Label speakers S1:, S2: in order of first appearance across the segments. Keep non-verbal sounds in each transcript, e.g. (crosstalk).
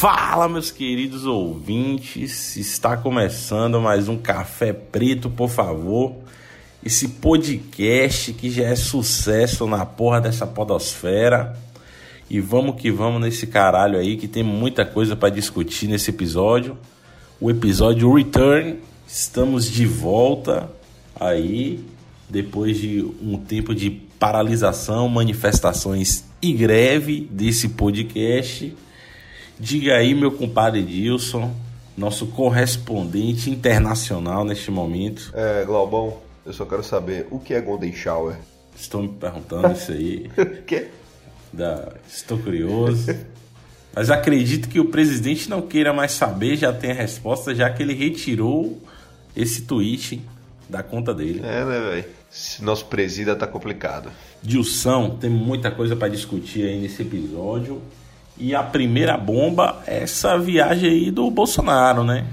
S1: Fala, meus queridos ouvintes, está começando mais um Café Preto, por favor. Esse podcast que já é sucesso na porra dessa podosfera. E vamos que vamos nesse caralho aí que tem muita coisa para discutir nesse episódio. O episódio Return. Estamos de volta aí depois de um tempo de paralisação, manifestações e greve desse podcast. Diga aí, meu compadre Dilson, nosso correspondente internacional neste momento.
S2: É, Glaubão, eu só quero saber o que é Golden Shower.
S1: Estou me perguntando isso aí. (laughs)
S2: O quê?
S1: Da... Estou curioso. Mas acredito que o presidente não queira mais saber, já tem a resposta, já que ele retirou esse tweet da conta dele.
S2: É, né, velho? Nosso presida tá complicado.
S1: Dilson, tem muita coisa para discutir aí nesse episódio. E a primeira bomba é essa viagem aí do Bolsonaro, né?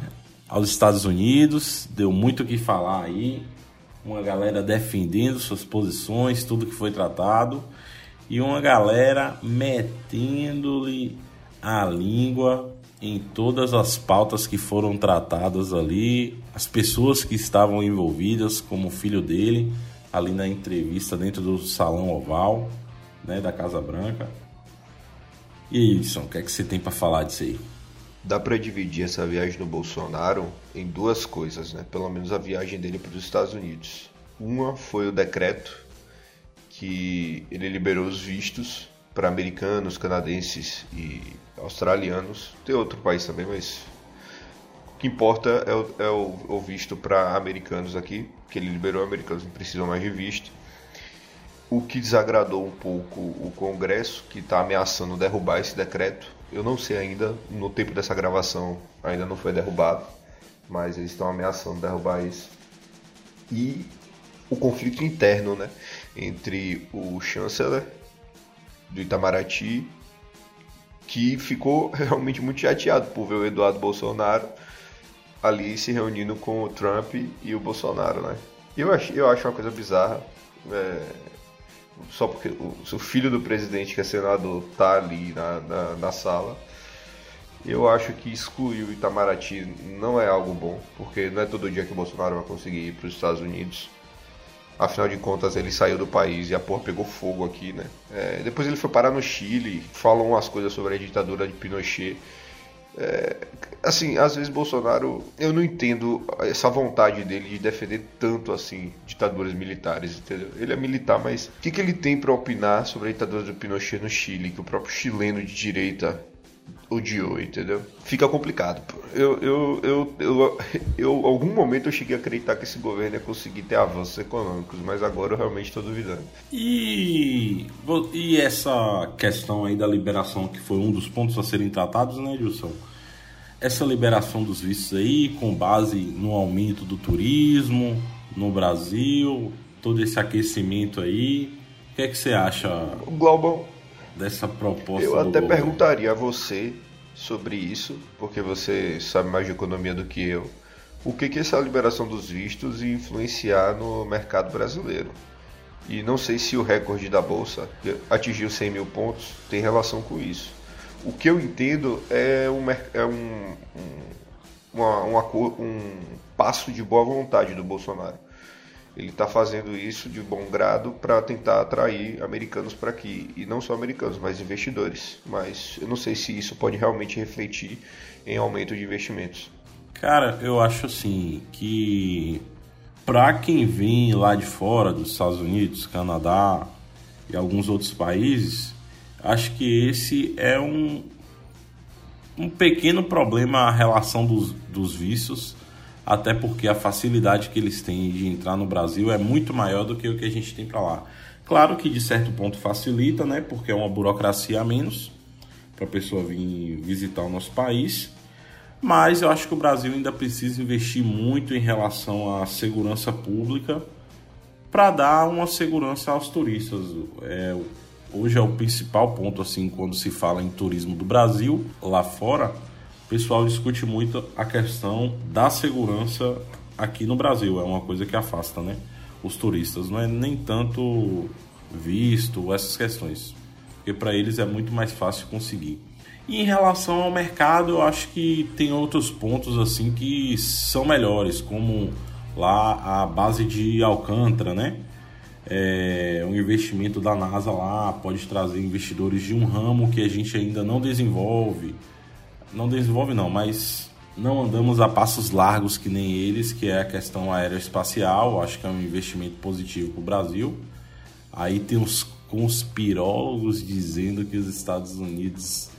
S1: Aos Estados Unidos, deu muito o que falar aí. Uma galera defendendo suas posições, tudo que foi tratado. E uma galera metendo-lhe a língua em todas as pautas que foram tratadas ali, as pessoas que estavam envolvidas, como o filho dele, ali na entrevista dentro do salão oval, né, da Casa Branca. E aí, Edson, o que é que você tem para falar disso aí?
S2: Dá para dividir essa viagem do Bolsonaro em duas coisas, né? Pelo menos a viagem dele para os Estados Unidos. Uma foi o decreto que ele liberou os vistos para americanos, canadenses e australianos. Tem outro país também, mas o que importa é o, é o, o visto para americanos aqui, que ele liberou americanos não precisam mais de visto. O que desagradou um pouco o Congresso, que está ameaçando derrubar esse decreto. Eu não sei ainda, no tempo dessa gravação ainda não foi derrubado, mas eles estão ameaçando derrubar isso. E o conflito interno né, entre o chanceler do Itamaraty, que ficou (laughs) realmente muito chateado por ver o Eduardo Bolsonaro ali se reunindo com o Trump e o Bolsonaro. Né? Eu, acho, eu acho uma coisa bizarra. É, só porque o, filho do presidente, que é senador, tá ali na, na, na sala. Eu acho que excluir o Itamaraty não é algo bom, porque não é todo dia que o Bolsonaro vai conseguir ir para os Estados Unidos. Afinal de contas, ele saiu do país e a porra pegou fogo aqui, né? É, depois ele foi parar no Chile, falou umas coisas sobre a ditadura de Pinochet. É, assim, às vezes Bolsonaro, eu não entendo essa vontade dele de defender tanto assim ditaduras militares, entendeu? Ele é militar, mas o que, que ele tem para opinar sobre a ditadura do Pinochet no Chile, que o próprio chileno de direita odiou, entendeu? Fica complicado. Eu, eu, eu, eu, eu, algum momento eu cheguei a acreditar que esse governo ia conseguir ter avanços econômicos, mas agora eu realmente estou duvidando.
S1: E, e essa questão aí da liberação, que foi um dos pontos a serem tratados, né, Gilson? Essa liberação dos vistos aí, com base no aumento do turismo no Brasil, todo esse aquecimento aí, o que é que você acha?
S2: Global,
S1: dessa proposta.
S2: Eu até governo. perguntaria a você sobre isso, porque você sabe mais de economia do que eu. O que, que essa liberação dos vistos ia influenciar no mercado brasileiro? E não sei se o recorde da bolsa atingiu 100 mil pontos tem relação com isso. O que eu entendo é um, é um, um, uma, uma, um passo de boa vontade do Bolsonaro ele está fazendo isso de bom grado para tentar atrair americanos para aqui. E não só americanos, mas investidores. Mas eu não sei se isso pode realmente refletir em aumento de investimentos.
S1: Cara, eu acho assim que para quem vem lá de fora, dos Estados Unidos, Canadá e alguns outros países, acho que esse é um, um pequeno problema a relação dos, dos vistos até porque a facilidade que eles têm de entrar no Brasil é muito maior do que o que a gente tem para lá. Claro que de certo ponto facilita, né? Porque é uma burocracia a menos para a pessoa vir visitar o nosso país. Mas eu acho que o Brasil ainda precisa investir muito em relação à segurança pública para dar uma segurança aos turistas. É, hoje é o principal ponto assim quando se fala em turismo do Brasil lá fora o pessoal discute muito a questão da segurança aqui no Brasil. É uma coisa que afasta, né? Os turistas. Não é nem tanto visto essas questões, porque para eles é muito mais fácil conseguir. E em relação ao mercado, eu acho que tem outros pontos assim que são melhores, como lá a base de Alcântara, né? É, o investimento da NASA lá pode trazer investidores de um ramo que a gente ainda não desenvolve. Não desenvolve não, mas não andamos a passos largos que nem eles, que é a questão aeroespacial. Acho que é um investimento positivo para o Brasil. Aí tem os conspirólogos dizendo que os Estados Unidos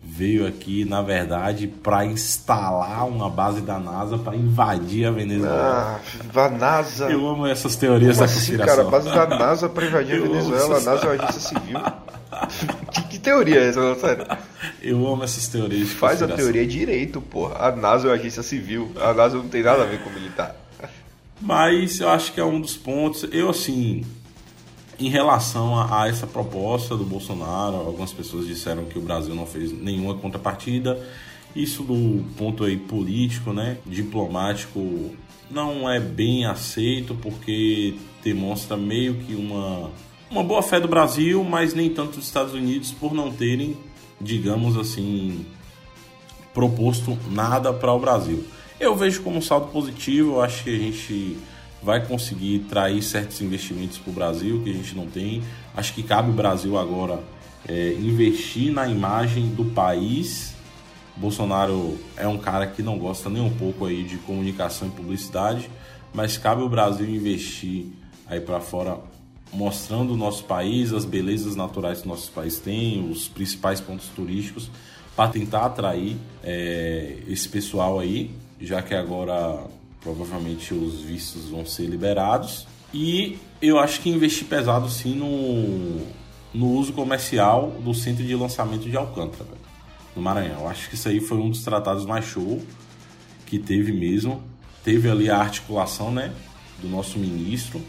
S1: veio aqui, na verdade, para instalar uma base da NASA para invadir a Venezuela.
S2: Ah, a NASA.
S1: Eu amo essas teorias Como da assim, conspiração.
S2: cara, a base da NASA para invadir a Venezuela. A NASA é uma agência civil. (laughs) teoria é essa, sério? (laughs)
S1: Eu amo essas teorias.
S2: Faz a teoria direito, porra. A NASA é uma agência civil. A NASA não tem nada a ver com militar.
S1: Mas eu acho que é um dos pontos. Eu, assim, em relação a, a, essa proposta do Bolsonaro, algumas pessoas disseram que o Brasil não fez nenhuma contrapartida. Isso do ponto aí político, né, diplomático, não é bem aceito porque demonstra meio que uma uma boa fé do Brasil, mas nem tanto dos Estados Unidos por não terem, digamos assim, proposto nada para o Brasil. Eu vejo como um saldo positivo, eu acho que a gente vai conseguir trair certos investimentos para o Brasil que a gente não tem. Acho que cabe o Brasil agora é, investir na imagem do país. Bolsonaro é um cara que não gosta nem um pouco aí de comunicação e publicidade, mas cabe o Brasil investir aí para fora mostrando o nosso país, as belezas naturais que nosso país tem, os principais pontos turísticos, para tentar atrair é, esse pessoal aí, já que agora provavelmente os vistos vão ser liberados. E eu acho que investi pesado sim no, no uso comercial do centro de lançamento de Alcântara, velho, no Maranhão. Eu acho que isso aí foi um dos tratados mais show que teve mesmo. Teve ali a articulação né, do nosso ministro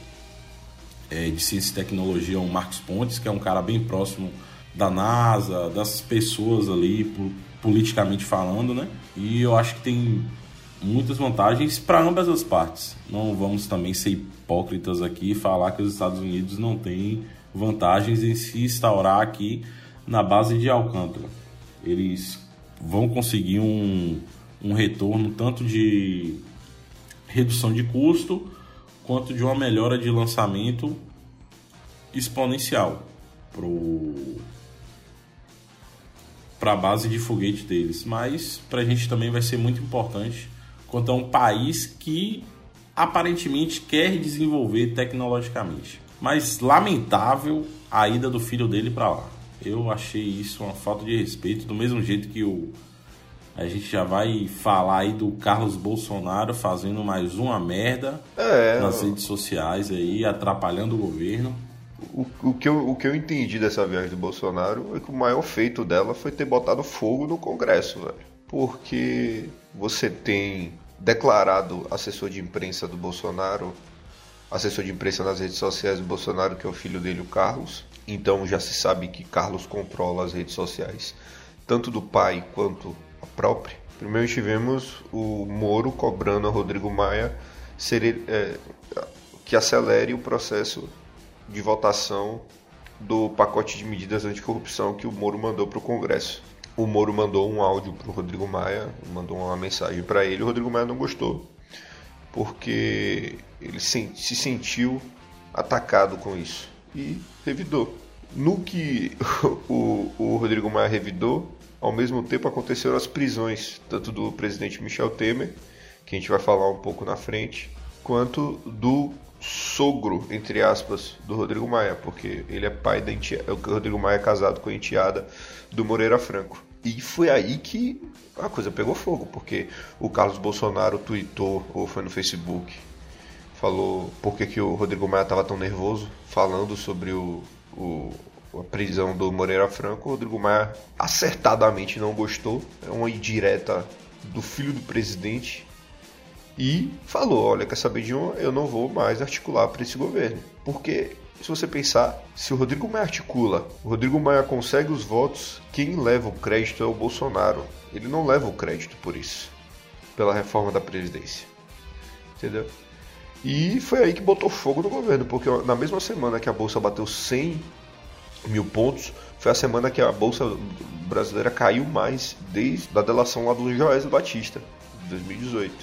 S1: é, de Ciência e Tecnologia, o Marcos Pontes, que é um cara bem próximo da NASA, das pessoas ali, politicamente falando, né? E eu acho que tem muitas vantagens para ambas as partes. Não vamos também ser hipócritas aqui e falar que os Estados Unidos não têm vantagens em se instaurar aqui na base de Alcântara. Eles vão conseguir um, um retorno tanto de redução de custo quanto de uma melhora de lançamento exponencial para a base de foguete deles. Mas para a gente também vai ser muito importante quanto a um país que aparentemente quer desenvolver tecnologicamente. Mas lamentável a ida do filho dele para lá. Eu achei isso uma falta de respeito, do mesmo jeito que o a gente já vai falar aí do Carlos Bolsonaro fazendo mais uma merda é, nas redes sociais aí, atrapalhando o governo.
S2: O, o, que eu, o que eu entendi dessa viagem do Bolsonaro é que o maior feito dela foi ter botado fogo no Congresso, velho. Porque você tem declarado assessor de imprensa do Bolsonaro, assessor de imprensa nas redes sociais do Bolsonaro, que é o filho dele, o Carlos. Então já se sabe que Carlos controla as redes sociais, tanto do pai quanto a própria. Primeiro tivemos o Moro cobrando a Rodrigo Maia ser, é, que acelere o processo de votação do pacote de medidas anticorrupção que o Moro mandou para o Congresso o Moro mandou um áudio para o Rodrigo Maia, mandou uma mensagem para ele, o Rodrigo Maia não gostou, porque ele se, se sentiu atacado com isso e revidou. No que (laughs) o, o Rodrigo Maia revidou, ao mesmo tempo aconteceram as prisões, tanto do presidente Michel Temer, que a gente vai falar um pouco na frente, quanto do sogro, entre aspas, do Rodrigo Maia, porque ele é pai da enteada, o Rodrigo Maia é casado com a enteada do Moreira Franco. E foi aí que a coisa pegou fogo, porque o Carlos Bolsonaro tweetou, ou foi no Facebook, falou por que, que o Rodrigo Maia estava tão nervoso, falando sobre o, o, a prisão do Moreira Franco. O Rodrigo Maia acertadamente não gostou, é uma indireta do filho do presidente, e falou: Olha, quer saber de um? Eu não vou mais articular para esse governo, porque se você pensar, se o Rodrigo Maia articula, o Rodrigo Maia consegue os votos, quem leva o crédito é o Bolsonaro. Ele não leva o crédito por isso, pela reforma da Previdência. Entendeu? E foi aí que botou fogo no governo, porque na mesma semana que a bolsa bateu 100 mil pontos. Foi a semana que a Bolsa Brasileira caiu mais desde a delação lá do Joesley Batista, 2018.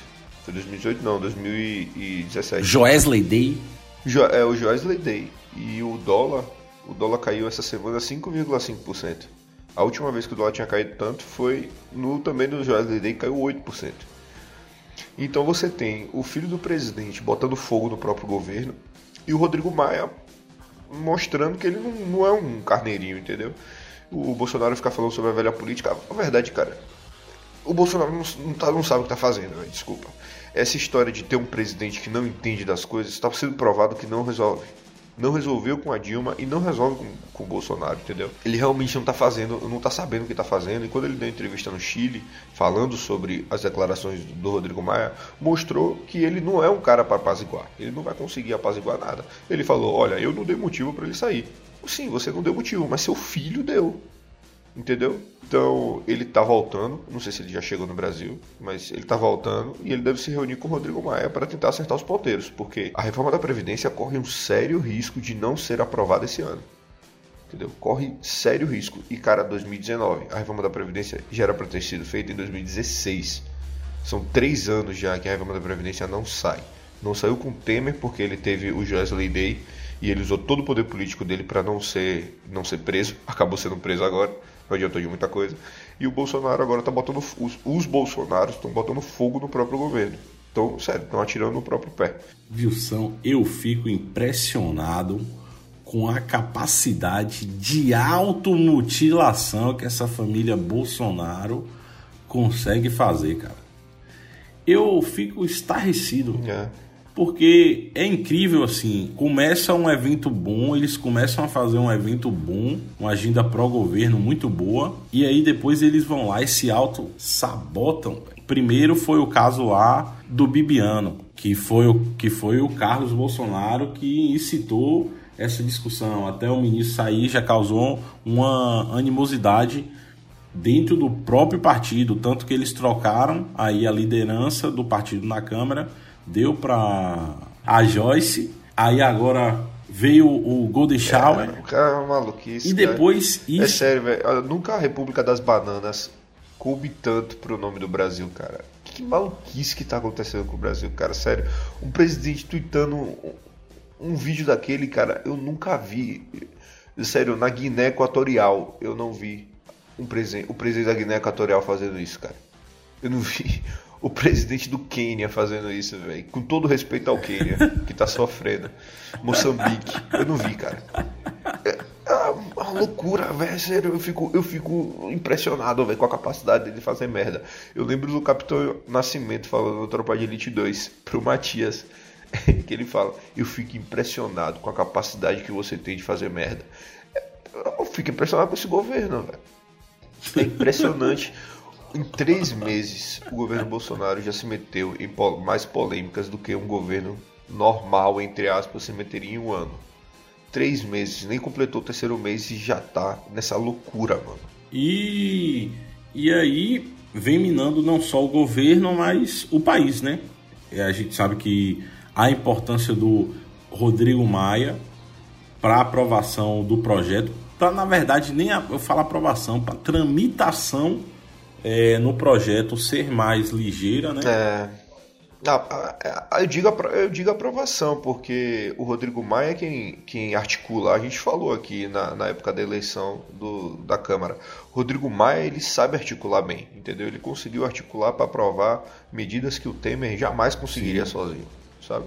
S2: Foi 2018 não, 2017.
S1: Joesley Day?
S2: Jo, é o Joesley Day. E o dólar, o dólar caiu essa semana 5,5%. A última vez que o dólar tinha caído tanto foi no também no Joesley Day, caiu 8%. Então você tem o filho do presidente botando fogo no próprio governo e o Rodrigo Maia mostrando que ele não, não é um carneirinho, entendeu? O Bolsonaro ficar falando sobre a velha política. A verdade, cara, o Bolsonaro não, não, tá, não sabe o que tá fazendo, véio, desculpa. Essa história de ter um presidente que não entende das coisas está sendo provado que não resolve não resolveu com a Dilma e não resolve com, com o Bolsonaro, entendeu? Ele realmente não está fazendo, não está sabendo o que está fazendo. E quando ele deu entrevista no Chile, falando sobre as declarações do Rodrigo Maia, mostrou que ele não é um cara para apaziguar. Ele não vai conseguir apaziguar nada. Ele falou: Olha, eu não dei motivo para ele sair. Sim, você não deu motivo, mas seu filho deu. Entendeu? Então, ele está voltando, não sei se ele já chegou no Brasil, mas ele está voltando e ele deve se reunir com o Rodrigo Maia para tentar acertar os ponteiros, porque a reforma da Previdência corre um sério risco de não ser aprovada esse ano. Entendeu? Corre sério risco. E, cara, 2019, a reforma da Previdência já era para ter sido feita em 2016. São três anos já que a reforma da Previdência não sai. Não saiu com Temer porque ele teve o Joesley Day e ele usou todo o poder político dele para não ser, não ser preso. Acabou sendo preso agora não adiantou de muita coisa. E o Bolsonaro agora está botando. Os, os Bolsonaros estão botando fogo no próprio governo. Então, sério, estão atirando no próprio pé.
S1: Wilson, eu fico impressionado com a capacidade de automutilação que essa família Bolsonaro consegue fazer, cara. Eu fico estarrecido.
S2: É.
S1: Porque é incrível assim, começa um evento bom, eles começam a fazer um evento bom, uma agenda pró-governo muito boa, e aí depois eles vão lá e se auto-sabotam. Primeiro foi o caso lá do Bibiano, que foi o, que foi o Carlos Bolsonaro que incitou essa discussão. Até o ministro sair já causou uma animosidade dentro do próprio partido, tanto que eles trocaram aí a liderança do partido na Câmara deu para a Joyce, aí agora veio o Golden Shower.
S2: É, cara é uma maluquice.
S1: E depois
S2: cara. É isso. É sério, velho. Nunca a República das Bananas coube tanto pro nome do Brasil, cara. Que maluquice que tá acontecendo com o Brasil, cara. Sério. Um presidente tweetando um, um vídeo daquele, cara, eu nunca vi. Sério, na Guiné Equatorial, eu não vi um presidente, o presidente da Guiné Equatorial fazendo isso, cara. Eu não vi o presidente do Quênia fazendo isso, velho. Com todo respeito ao Quênia, que tá sofrendo. Moçambique, eu não vi, cara. É, é uma loucura, velho. Sério, eu fico, eu fico impressionado, velho, com a capacidade dele fazer merda. Eu lembro do Capitão Nascimento falando no Tropa de Elite 2 pro Matias. (laughs) Que ele fala: Eu fico impressionado com a capacidade que você tem de fazer merda. Eu fico impressionado com esse governo, velho. É impressionante em três meses, o governo Bolsonaro já se meteu em mais polêmicas do que um governo normal, entre aspas, se meteria em um ano. Três meses, nem completou o terceiro mês e já tá nessa loucura, mano.
S1: E, e aí vem minando não só o governo, mas o país, né? E a gente sabe que a importância do Rodrigo Maia para aprovação do projeto, para na verdade nem a, eu falo aprovação, para tramitação é, no projeto ser mais ligeira, né?
S2: É. Eu, digo, eu digo aprovação, porque o Rodrigo Maia é quem, quem articula. A gente falou aqui na, na época da eleição do, da Câmara. O Rodrigo Maia ele sabe articular bem, entendeu? Ele conseguiu articular para aprovar medidas que o Temer jamais conseguiria Sim. sozinho, sabe?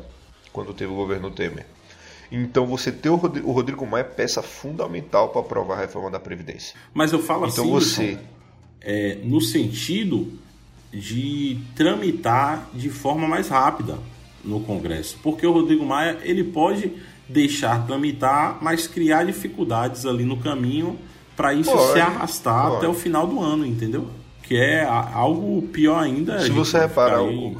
S2: Quando teve o governo Temer. Então você ter o Rodrigo, o Rodrigo Maia é peça fundamental para aprovar a reforma da Previdência.
S1: Mas eu falo
S2: então
S1: assim.
S2: Então você. Então
S1: é, no sentido de tramitar de forma mais rápida no Congresso, porque o Rodrigo Maia ele pode deixar tramitar, mas criar dificuldades ali no caminho para isso pode, se arrastar pode. até o final do ano, entendeu? Que é algo pior ainda.
S2: Se você reparar o,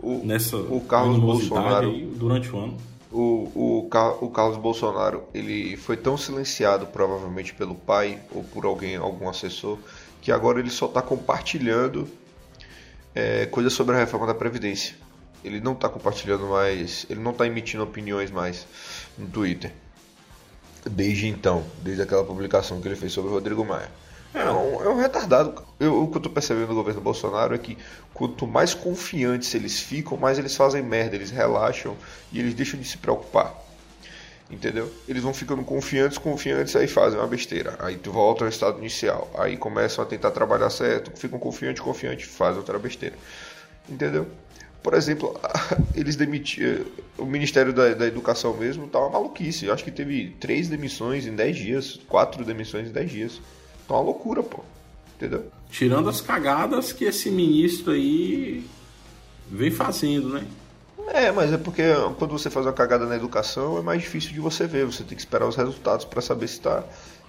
S1: o, nessa
S2: o Carlos Bolsonaro
S1: durante o ano.
S2: O, o, o Carlos Bolsonaro ele foi tão silenciado provavelmente pelo pai ou por alguém algum assessor que agora ele só está compartilhando é, coisas sobre a reforma da Previdência. Ele não está compartilhando mais, ele não está emitindo opiniões mais no Twitter. desde então, desde aquela publicação que ele fez sobre o Rodrigo Maia. É um, é um retardado. Eu, o que eu tô percebendo do governo Bolsonaro é que quanto mais confiantes eles ficam, mais eles fazem merda, eles relaxam e eles deixam de se preocupar. Entendeu? Eles vão ficando confiantes, confiantes, aí fazem uma besteira. Aí tu volta ao estado inicial. Aí começam a tentar trabalhar certo, ficam confiantes, confiantes, fazem outra besteira. Entendeu? Por exemplo, (laughs) eles demitiram. O Ministério da, da Educação mesmo tá uma maluquice. Eu acho que teve três demissões em dez dias, quatro demissões em dez dias. Tá uma loucura, pô. Entendeu?
S1: Tirando as cagadas que esse ministro aí vem fazendo, né?
S2: É, mas é porque quando você faz uma cagada na educação é mais difícil de você ver. Você tem que esperar os resultados para saber se tá,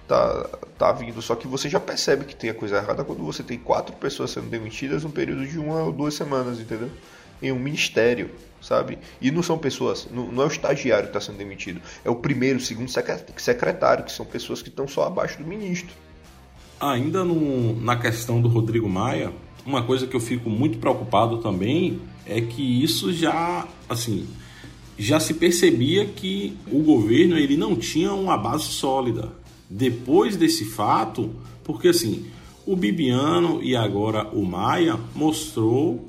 S2: tá, tá vindo. Só que você já percebe que tem a coisa errada quando você tem quatro pessoas sendo demitidas num período de uma ou duas semanas, entendeu? Em um ministério, sabe? E não são pessoas, não, não é o estagiário que está sendo demitido, é o primeiro, segundo secretário, que são pessoas que estão só abaixo do ministro.
S1: Ainda no, na questão do Rodrigo Maia, uma coisa que eu fico muito preocupado também é que isso já, assim, já se percebia que o governo ele não tinha uma base sólida. Depois desse fato, porque assim, o Bibiano e agora o Maia mostrou,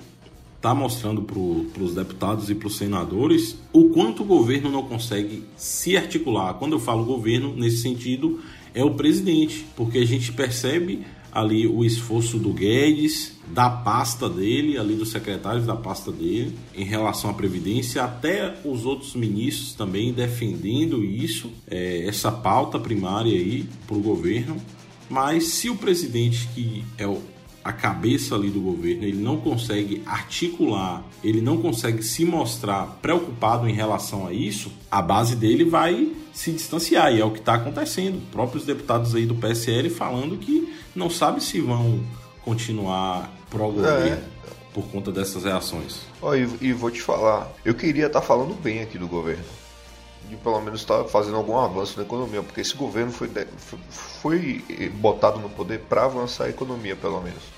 S1: está mostrando para os deputados e para os senadores o quanto o governo não consegue se articular. Quando eu falo governo, nesse sentido, é o presidente, porque a gente percebe ali o esforço do Guedes, da pasta dele, ali dos secretários da pasta dele, em relação à Previdência, até os outros ministros também defendendo isso, é, essa pauta primária aí para o governo. Mas se o presidente, que é o a cabeça ali do governo, ele não consegue articular, ele não consegue se mostrar preocupado em relação a isso, a base dele vai se distanciar. E é o que está acontecendo. Próprios deputados aí do PSL falando que não sabe se vão continuar pró-governo. É. Por conta dessas reações.
S2: Oh, e, e vou te falar, eu queria estar tá falando bem aqui do governo de pelo menos estar tá fazendo algum avanço na economia, porque esse governo foi, foi botado no poder para avançar a economia, pelo menos.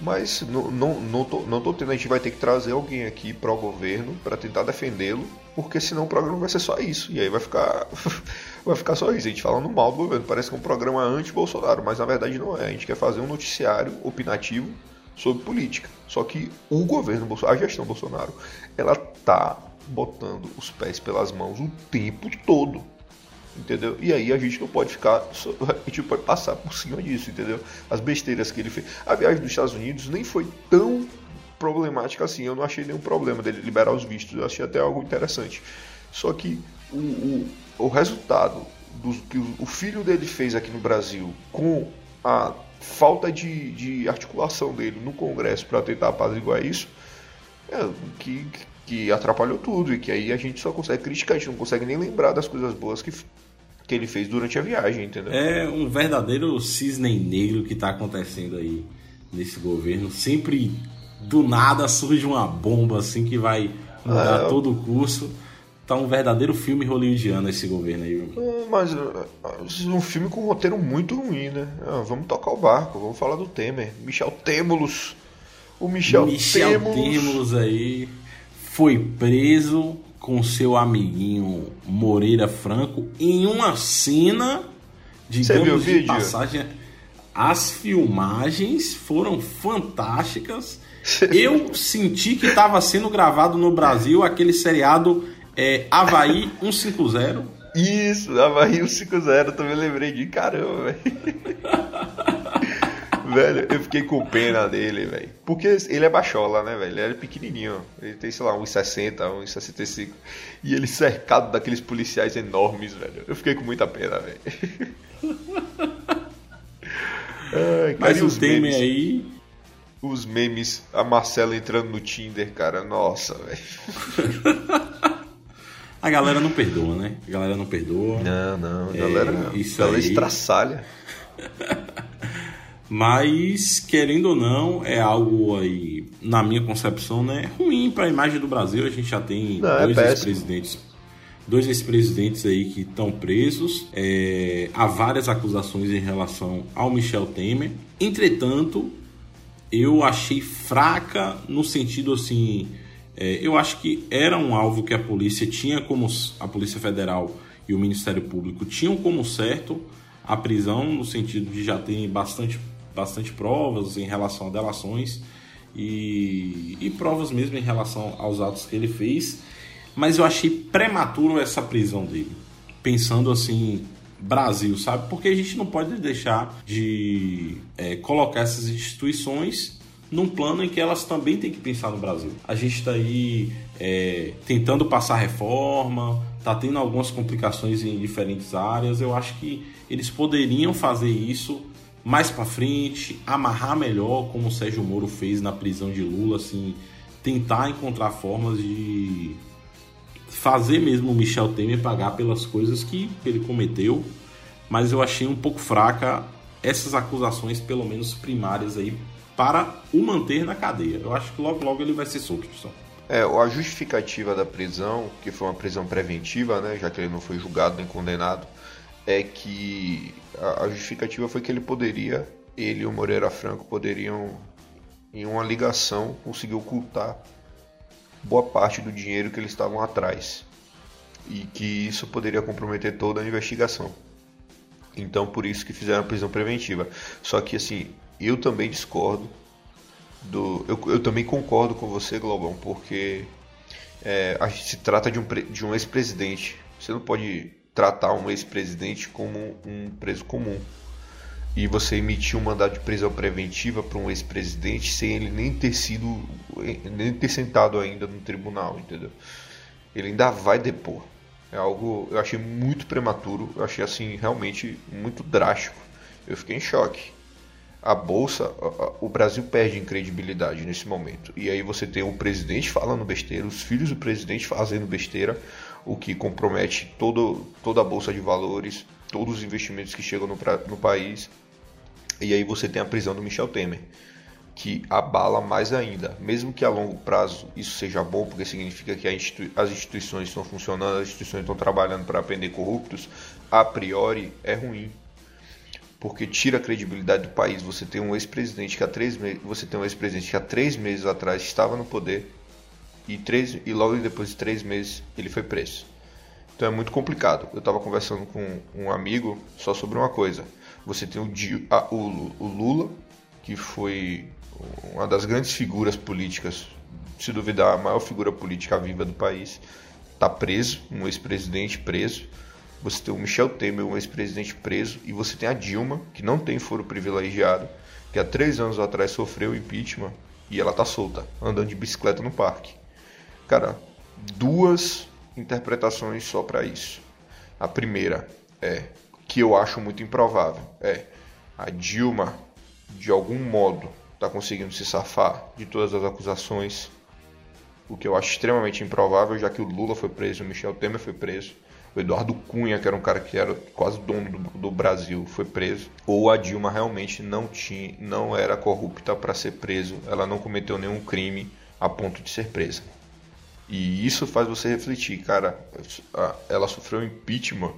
S2: Mas não, não, não, tô, não tô tendo, a gente vai ter que trazer alguém aqui pro governo para tentar defendê-lo, porque senão o programa vai ser só isso. E aí vai ficar (laughs) vai ficar só isso, a gente falando mal do governo. Parece que é um programa anti-Bolsonaro, mas na verdade não é. A gente quer fazer um noticiário opinativo sobre política. Só que o governo Bolsonaro, a gestão Bolsonaro, ela tá botando os pés pelas mãos o tempo todo entendeu? E aí a gente não pode ficar, (laughs) a gente pode passar por cima disso, entendeu? As besteiras que ele fez. A viagem dos Estados Unidos nem foi tão problemática assim, eu não achei nenhum problema dele liberar os vistos, eu achei até algo interessante. Só que o, o, o resultado do que o filho dele fez aqui no Brasil com a falta de, de articulação dele no Congresso para tentar apaziguar isso, é, que, que atrapalhou tudo e que aí a gente só consegue criticar, a gente não consegue nem lembrar das coisas boas que, que ele fez durante a viagem, entendeu?
S1: É um verdadeiro cisne negro que está acontecendo aí nesse governo. Sempre do nada surge uma bomba assim que vai mudar é, todo o curso. Tá um verdadeiro filme hollywoodiano esse governo aí.
S2: É, mas é, um filme com um roteiro muito ruim, né? Ah, vamos tocar o barco, vamos falar do Temer. Michel Têmulos. O Michel, Michel
S1: aí foi preso com seu amiguinho Moreira Franco em uma cena, digamos, de passagem. As filmagens foram fantásticas. Eu senti que estava sendo gravado no Brasil aquele seriado é, Havaí 150.
S2: Isso, Havaí 150, também lembrei de caramba, velho. (laughs) velho, eu fiquei com pena dele, velho. Porque ele é baixola, né, velho? Ele é pequenininho. Ele tem, sei lá, 1,60, 1,65. E ele cercado daqueles policiais enormes, velho. Eu fiquei com muita pena, velho. (laughs)
S1: Ai, Mas o Temer aí.
S2: Os memes, a Marcela entrando no Tinder, cara. Nossa, velho. (laughs)
S1: A galera não perdoa, né? A galera não perdoa.
S2: Não, não. A galera, é, isso galera aí... estraçalha. (laughs)
S1: Mas, querendo ou não, é algo aí, na minha concepção, né, ruim para a imagem do Brasil. A gente já tem não, é dois é ex-presidentes dois ex-presidentes aí que estão presos. É, há várias acusações em relação ao Michel Temer. Entretanto, eu achei fraca no sentido assim. É, eu acho que era um alvo que a polícia tinha como a Polícia Federal e o Ministério Público tinham como certo a prisão, no sentido de já ter bastante, bastante provas em relação a delações e, e provas mesmo em relação aos atos que ele fez. Mas eu achei prematuro essa prisão dele, pensando assim Brasil, sabe? Porque a gente não pode deixar de é, colocar essas instituições num plano em que elas também têm que pensar no Brasil. A gente está aí é, tentando passar reforma, está tendo algumas complicações em diferentes áreas. Eu acho que eles poderiam fazer isso mais para frente, amarrar melhor, como o Sérgio Moro fez na prisão de Lula, assim, tentar encontrar formas de fazer mesmo o Michel Temer pagar pelas coisas que ele cometeu, mas eu achei um pouco fraca essas acusações, pelo menos primárias aí, para o manter na cadeia. Eu acho que logo logo ele vai ser solto, só.
S2: É, a justificativa da prisão, que foi uma prisão preventiva, né, já que ele não foi julgado nem condenado, é que a, justificativa foi que ele poderia, ele e o Moreira Franco poderiam, em uma ligação, conseguir ocultar boa parte do dinheiro que eles estavam atrás e que isso poderia comprometer toda a investigação. Então, por isso que fizeram a prisão preventiva. Só que, assim, eu também discordo do. Eu, eu também concordo com você, Globão, porque é, se trata de um, de um ex-presidente. Você não pode tratar um ex-presidente como um preso comum. E você emitir um mandado de prisão preventiva para um ex-presidente sem ele nem ter sido, nem ter sentado ainda no tribunal, entendeu? Ele ainda vai depor. É algo, eu achei muito prematuro, eu achei assim realmente muito drástico. Eu fiquei em choque. A bolsa, o Brasil perde em credibilidade nesse momento. E aí você tem o presidente falando besteira, os filhos do presidente fazendo besteira, o que compromete todo, toda a bolsa de valores, todos os investimentos que chegam no, no país. E aí você tem a prisão do Michel Temer, que abala mais ainda. Mesmo que a longo prazo isso seja bom, porque significa que institui as instituições estão funcionando, as instituições estão trabalhando para prender corruptos, a priori é ruim. Porque tira a credibilidade do país. Você tem um ex-presidente que há três meses, você tem um ex-presidente que há três meses atrás estava no poder e, três, e logo depois de três meses ele foi preso. Então é muito complicado. Eu estava conversando com um amigo só sobre uma coisa. Você tem o, a, o, o Lula, que foi uma das grandes figuras políticas, se duvidar, a maior figura política viva do país, está preso, um ex-presidente preso. Você tem o Michel Temer, um ex-presidente preso, e você tem a Dilma, que não tem foro privilegiado, que há três anos atrás sofreu impeachment e ela está solta, andando de bicicleta no parque. Cara, duas interpretações só para isso. A primeira é que eu acho muito improvável, é a Dilma de algum modo está conseguindo se safar de todas as acusações, o que eu acho extremamente improvável, já que o Lula foi preso, o Michel Temer foi preso, o Eduardo Cunha, que era um cara que era quase dono do, do Brasil, foi preso, ou a Dilma realmente não tinha, não era corrupta para ser preso, ela não cometeu nenhum crime a ponto de ser presa. E isso faz você refletir, cara, ela sofreu impeachment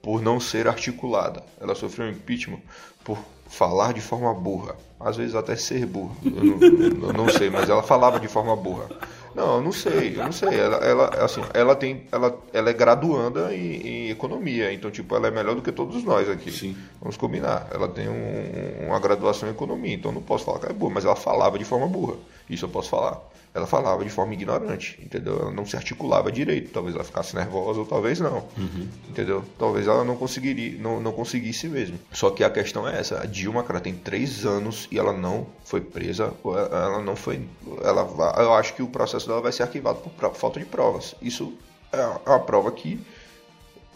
S2: por não ser articulada. Ela sofreu impeachment por falar de forma burra. Às vezes até ser burra. Eu não, eu não sei, mas ela falava de forma burra. Não, eu não sei, eu não sei. Ela, ela, assim, ela tem, ela, ela é graduanda em, em, economia, então tipo, ela é melhor do que todos nós aqui.
S1: Sim.
S2: Vamos combinar. Ela tem um, uma graduação em economia, então não posso falar que ela é burra, mas ela falava de forma burra. Isso eu posso falar ela falava de forma ignorante, entendeu? Ela não se articulava direito, talvez ela ficasse nervosa ou talvez não,
S1: uhum.
S2: entendeu? Talvez ela não conseguiria, não, não conseguisse mesmo. Só que a questão é essa: a Dilma, cara, tem três anos e ela não foi presa, ela não foi, ela, eu acho que o processo dela vai ser arquivado por falta de provas. Isso é uma prova que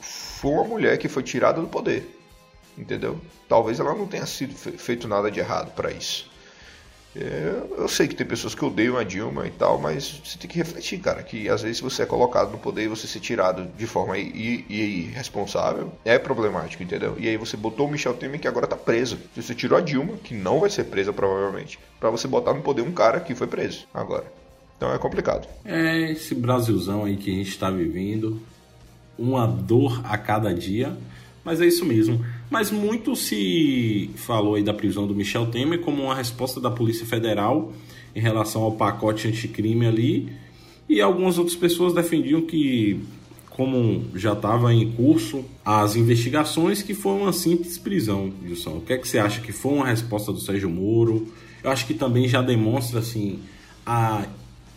S2: foi uma mulher que foi tirada do poder, entendeu? Talvez ela não tenha sido feito nada de errado para isso. É, eu sei que tem pessoas que odeiam a Dilma e tal, mas você tem que refletir, cara, que às vezes você é colocado no poder e você ser tirado de forma irresponsável é problemático, entendeu? E aí você botou o Michel Temer que agora tá preso. Você tirou a Dilma, que não vai ser presa provavelmente, para você botar no poder um cara que foi preso agora. Então é complicado.
S1: É esse Brasilzão aí que a gente tá vivendo, uma dor a cada dia, mas é isso mesmo. Mas muito se falou aí da prisão do Michel Temer como uma resposta da Polícia Federal em relação ao pacote anticrime ali. E algumas outras pessoas defendiam que como já estava em curso as investigações, que foi uma simples prisão, Gilson. O que é que você acha que foi uma resposta do Sérgio Moro? Eu acho que também já demonstra assim a,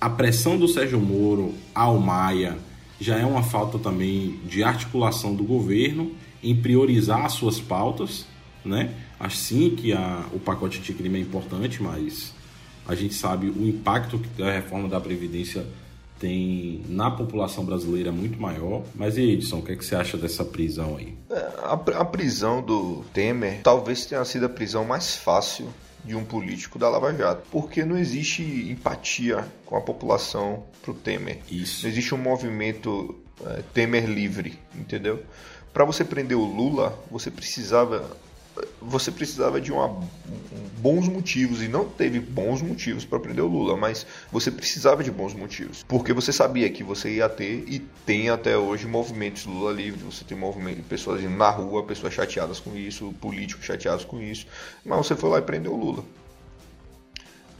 S1: a pressão do Sérgio Moro ao Maia já é uma falta também de articulação do governo em priorizar as suas pautas, né? Assim que a, o pacote de crime é importante, mas a gente sabe o impacto que a reforma da Previdência tem na população brasileira muito maior. Mas e Edson, o que, é que você acha dessa prisão aí?
S2: É, a, a prisão do Temer talvez tenha sido a prisão mais fácil de um político da Lava Jato, porque não existe empatia com a população pro Temer.
S1: Isso.
S2: Não existe um movimento é, Temer livre, entendeu? Para você prender o Lula, você precisava você precisava de uma, bons motivos e não teve bons motivos para prender o Lula, mas você precisava de bons motivos, porque você sabia que você ia ter e tem até hoje movimentos Lula livre, você tem movimento, pessoas indo na rua, pessoas chateadas com isso, políticos chateados com isso, mas você foi lá e prendeu o Lula.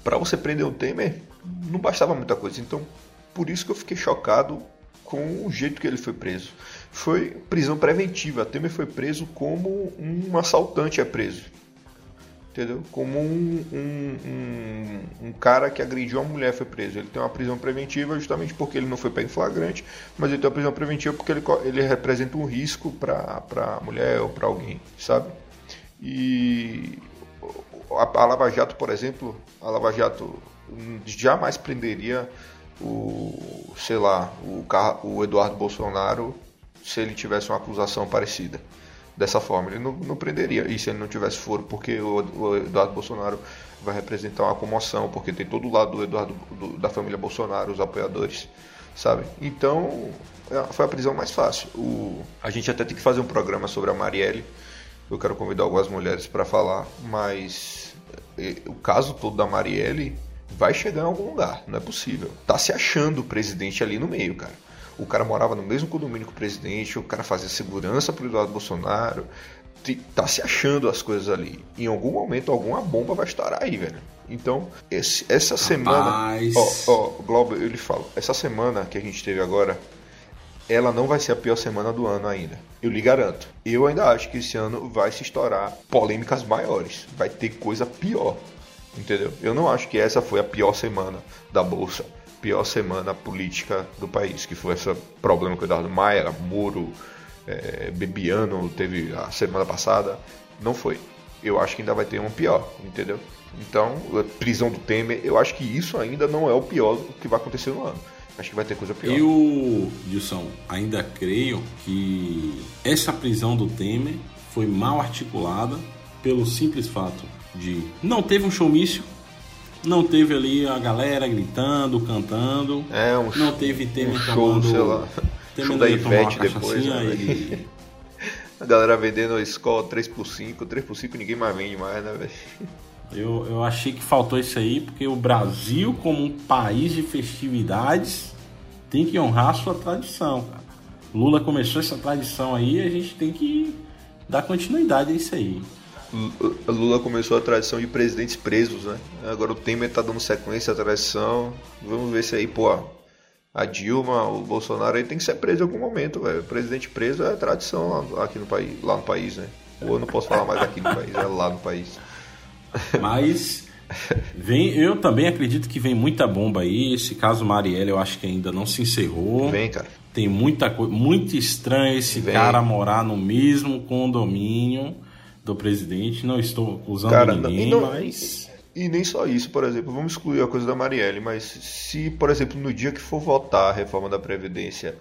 S2: Para você prender o Temer, não bastava muita coisa, então por isso que eu fiquei chocado com o jeito que ele foi preso foi prisão preventiva. Temer foi preso como um assaltante é preso. Entendeu? Como um, um, um, um, cara que agrediu uma mulher foi preso. Ele tem uma prisão preventiva justamente porque ele não foi pego em flagrante, mas ele tem uma prisão preventiva porque ele, ele representa um risco para a mulher ou para alguém, sabe? E a, a Lava Jato, por exemplo, a Lava Jato jamais prenderia o, sei lá, o, o Eduardo Bolsonaro se ele tivesse uma acusação parecida. Dessa forma, ele não, não prenderia. E se ele não tivesse foro, porque o, o, Eduardo Bolsonaro vai representar uma comoção, porque tem todo o lado do Eduardo, do, da família Bolsonaro, os apoiadores, sabe? Então, é, foi a prisão mais fácil. O, a gente até tem que fazer um programa sobre a Marielle. Eu quero convidar algumas mulheres para falar, mas o caso todo da Marielle vai chegar em algum lugar, não é possível. Tá se achando o presidente ali no meio, cara o cara morava no mesmo condomínio que o presidente, o cara fazia segurança pro Eduardo Bolsonaro. Tá se achando as coisas ali. Em algum momento, alguma bomba vai estourar aí, velho. Então, esse, essa Rapaz. semana. Ó, ó, Globo, eu lhe falo, essa semana que a gente teve agora, ela não vai ser a pior semana do ano ainda. Eu lhe garanto. Eu ainda acho que esse ano vai se estourar polêmicas maiores. Vai ter coisa pior. Entendeu? Eu não acho que essa foi a pior semana da Bolsa pior semana política do país, que foi esse problema com o Eduardo Maia, Muro, é, Bebiano, teve a semana passada. Não foi. Eu acho que ainda vai ter um pior, entendeu? Então, prisão do Temer, eu acho que isso ainda não é o pior que vai acontecer no ano. Acho que vai ter coisa pior.
S1: Eu, Gilson, ainda creio que essa prisão do Temer foi mal articulada pelo simples fato de não teve um showmício não teve ali a galera gritando, cantando.
S2: É, um
S1: Não teve Temer
S2: um show, tomando, sei lá.
S1: Temer
S2: show da Ivete depois. Né? E... (laughs) a galera vendendo a escola 3x5. 3x5 ninguém mais vende mais, né, velho?
S1: Eu, eu achei que faltou isso aí, porque o Brasil, como um país de festividades, tem que honrar a sua tradição, cara. Lula começou essa tradição aí, a gente tem que dar continuidade a isso aí.
S2: Lula começou a tradição de presidentes presos, né? Agora o Temer tá dando sequência à tradição. Vamos ver se aí, pô, a Dilma, o Bolsonaro aí tem que ser preso em algum momento, velho. Presidente preso é tradição lá, aqui no país, lá no país, né? Ou eu não posso falar mais aqui no país, é lá no país.
S1: Mas vem, eu também acredito que vem muita bomba aí. Esse caso Marielle eu acho que ainda não se encerrou.
S2: Vem, cara.
S1: Tem muita coisa, muito estranho esse vem. cara morar no mesmo condomínio do presidente. Não estou acusando Cara, ninguém, não, mas.
S2: E nem só isso, por exemplo, vamos excluir a coisa da Marielle, mas se, por exemplo, no dia que for votar a reforma da Previdência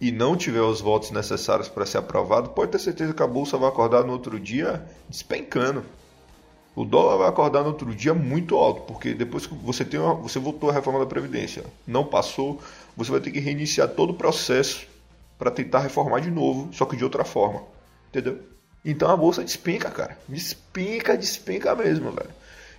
S2: e não tiver os votos necessários para ser aprovado, pode ter certeza que a Bolsa vai acordar no outro dia despencando. O dólar vai acordar no outro dia muito alto, porque depois que você tem uma, você votou a reforma da Previdência, não passou, você vai ter que reiniciar todo o processo para tentar reformar de novo, só que de outra forma. Entendeu? Então a bolsa despenca, cara. Despenca, despenca mesmo, velho.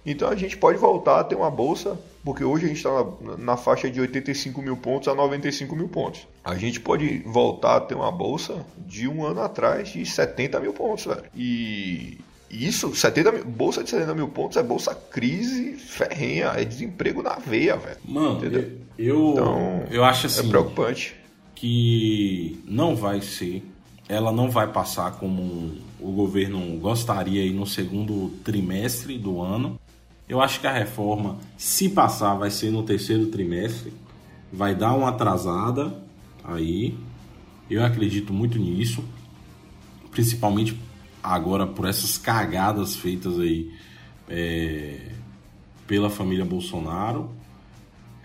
S2: Então a gente pode voltar a ter uma bolsa, porque hoje a gente está na, na, faixa de 85 mil pontos a 95 mil pontos. A gente pode voltar a ter uma bolsa de um ano atrás de 70 mil pontos, velho. E isso, 70 mil, bolsa de 70 mil pontos é bolsa crise ferrenha, é desemprego na veia, velho.
S1: Mano, Entendeu? eu, então, eu acho assim.
S2: É preocupante
S1: que não vai ser, ela não vai passar como o governo gostaria aí no segundo trimestre do ano. Eu acho que a reforma, se passar, vai ser no terceiro trimestre. Vai dar uma atrasada aí. Eu acredito muito nisso. Principalmente agora por essas cagadas feitas aí é, pela família Bolsonaro.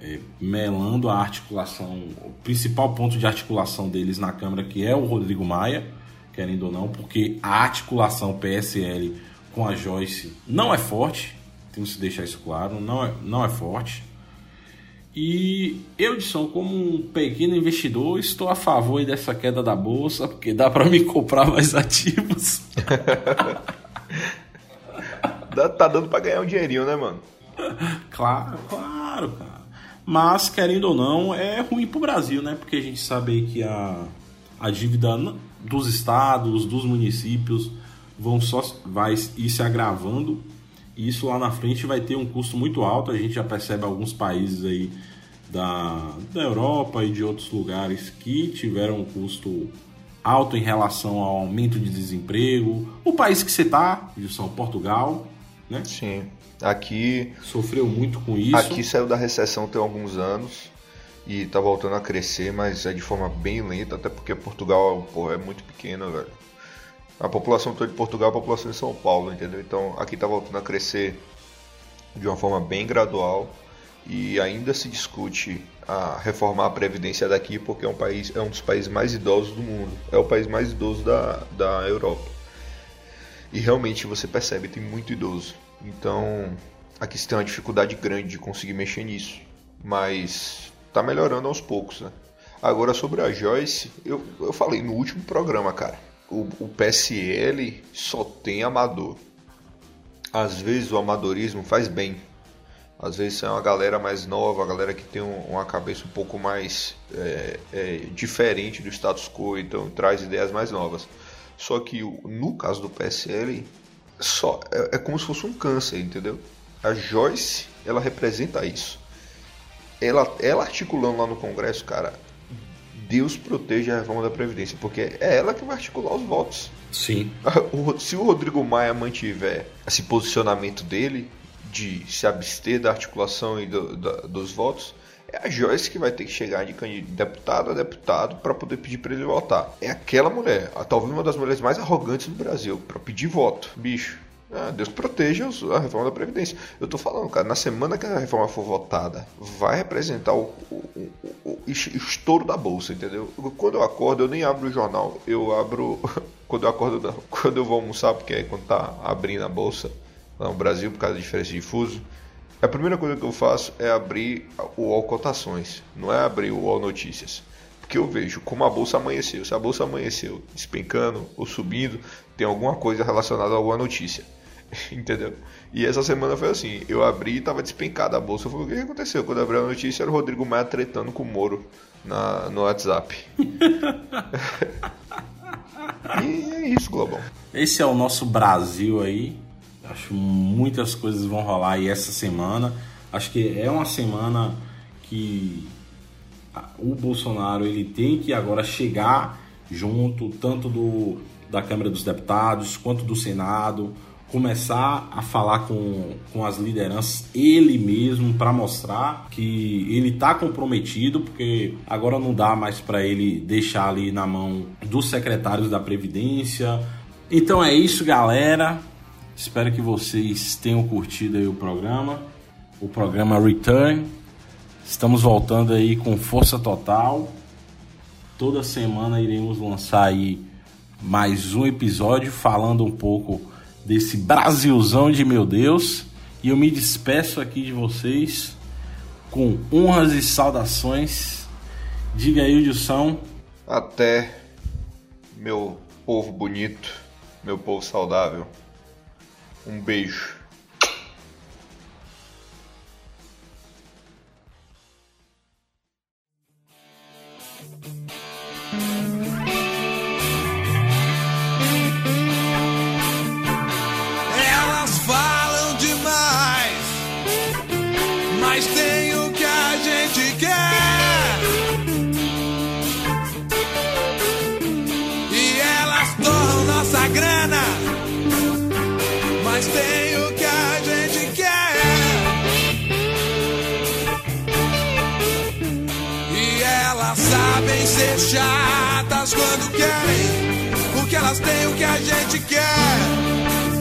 S1: É, melando a articulação, o principal ponto de articulação deles na Câmara, que é o Rodrigo Maia, querendo ou não, porque a articulação PSL com a Joyce não é forte, temos que deixar isso claro, não é, não é forte. E eu, Edson, como um pequeno investidor, estou a favor dessa queda da bolsa, porque dá para me comprar mais (laughs) ativos.
S2: tá dando para ganhar um dinheirinho, né, mano?
S1: Claro, claro, cara. Mas, querendo ou não, é ruim pro Brasil, né? Porque a gente sabe que a, a dívida dos estados, dos municípios, vão só vai ir se agravando e isso lá na frente vai ter um custo muito alto. A gente já percebe alguns países aí da, da Europa e de outros lugares que tiveram um custo alto em relação ao aumento de desemprego. O país que você está, Gilson, Portugal, né?
S2: Sim. Aqui.
S1: Sofreu muito com isso.
S2: Aqui saiu da recessão tem alguns anos e está voltando a crescer, mas é de forma bem lenta, até porque Portugal pô, é muito pequeno, velho. A população toda de Portugal é a população de São Paulo, entendeu? Então aqui está voltando a crescer de uma forma bem gradual e ainda se discute a reformar a previdência daqui porque é um país é um dos países mais idosos do mundo, é o país mais idoso da, da Europa. E realmente você percebe tem muito idoso. Então aqui se tem uma dificuldade grande de conseguir mexer nisso, mas está melhorando aos poucos, né? Agora sobre a Joyce, eu, eu falei no último programa, cara o, o PSL só tem amador. Às vezes o amadorismo faz bem. Às vezes é uma galera mais nova, a galera que tem uma cabeça um pouco mais é, é, diferente do status quo, então traz ideias mais novas. Só que no caso do PSL, só é, é como se fosse um câncer, entendeu? A Joyce, ela representa isso. Ela, ela articulando lá no Congresso, cara, Deus proteja a reforma da Previdência, porque é ela que vai articular os votos.
S1: Sim. (laughs)
S2: Se o Rodrigo Maia mantiver esse posicionamento dele de se abster da articulação e do, da, dos votos, é a Joyce que vai ter que chegar de deputado a deputado para poder pedir para ele votar. É aquela mulher, talvez uma das mulheres mais arrogantes do Brasil, para pedir voto. Bicho, ah, Deus proteja a reforma da Previdência. Eu tô falando, cara, na semana que a reforma for votada, vai representar o, o, o, o estouro da bolsa, entendeu? Quando eu acordo, eu nem abro o jornal, eu abro. (laughs) quando eu acordo, não. Quando eu vou almoçar, porque é quando tá abrindo a bolsa no Brasil, por causa da diferença de fuso, a primeira coisa que eu faço é abrir o All Cotações, não é abrir o All Notícias. Porque eu vejo como a bolsa amanheceu. Se a bolsa amanheceu despencando ou subindo, tem alguma coisa relacionada a alguma notícia. (laughs) Entendeu? E essa semana foi assim: eu abri e tava despencada a bolsa. Eu falei: o que aconteceu? Quando eu abri a notícia, era o Rodrigo Maia tretando com o Moro na, no WhatsApp. (laughs) e é isso, Globão.
S1: Esse é o nosso Brasil aí. Acho muitas coisas vão rolar aí essa semana. Acho que é uma semana que o Bolsonaro ele tem que agora chegar junto tanto do da Câmara dos Deputados quanto do Senado começar a falar com, com as lideranças ele mesmo para mostrar que ele está comprometido, porque agora não dá mais para ele deixar ali na mão dos secretários da Previdência. Então é isso, galera. Espero que vocês tenham curtido aí o programa, o programa Return. Estamos voltando aí com força total. Toda semana iremos lançar aí mais um episódio falando um pouco desse Brasilzão de meu Deus. E eu me despeço aqui de vocês com honras e saudações. Diga aí, Dilson.
S2: Até, meu povo bonito, meu povo saudável. Um beijo.
S3: quando querem, porque elas têm o que a gente quer.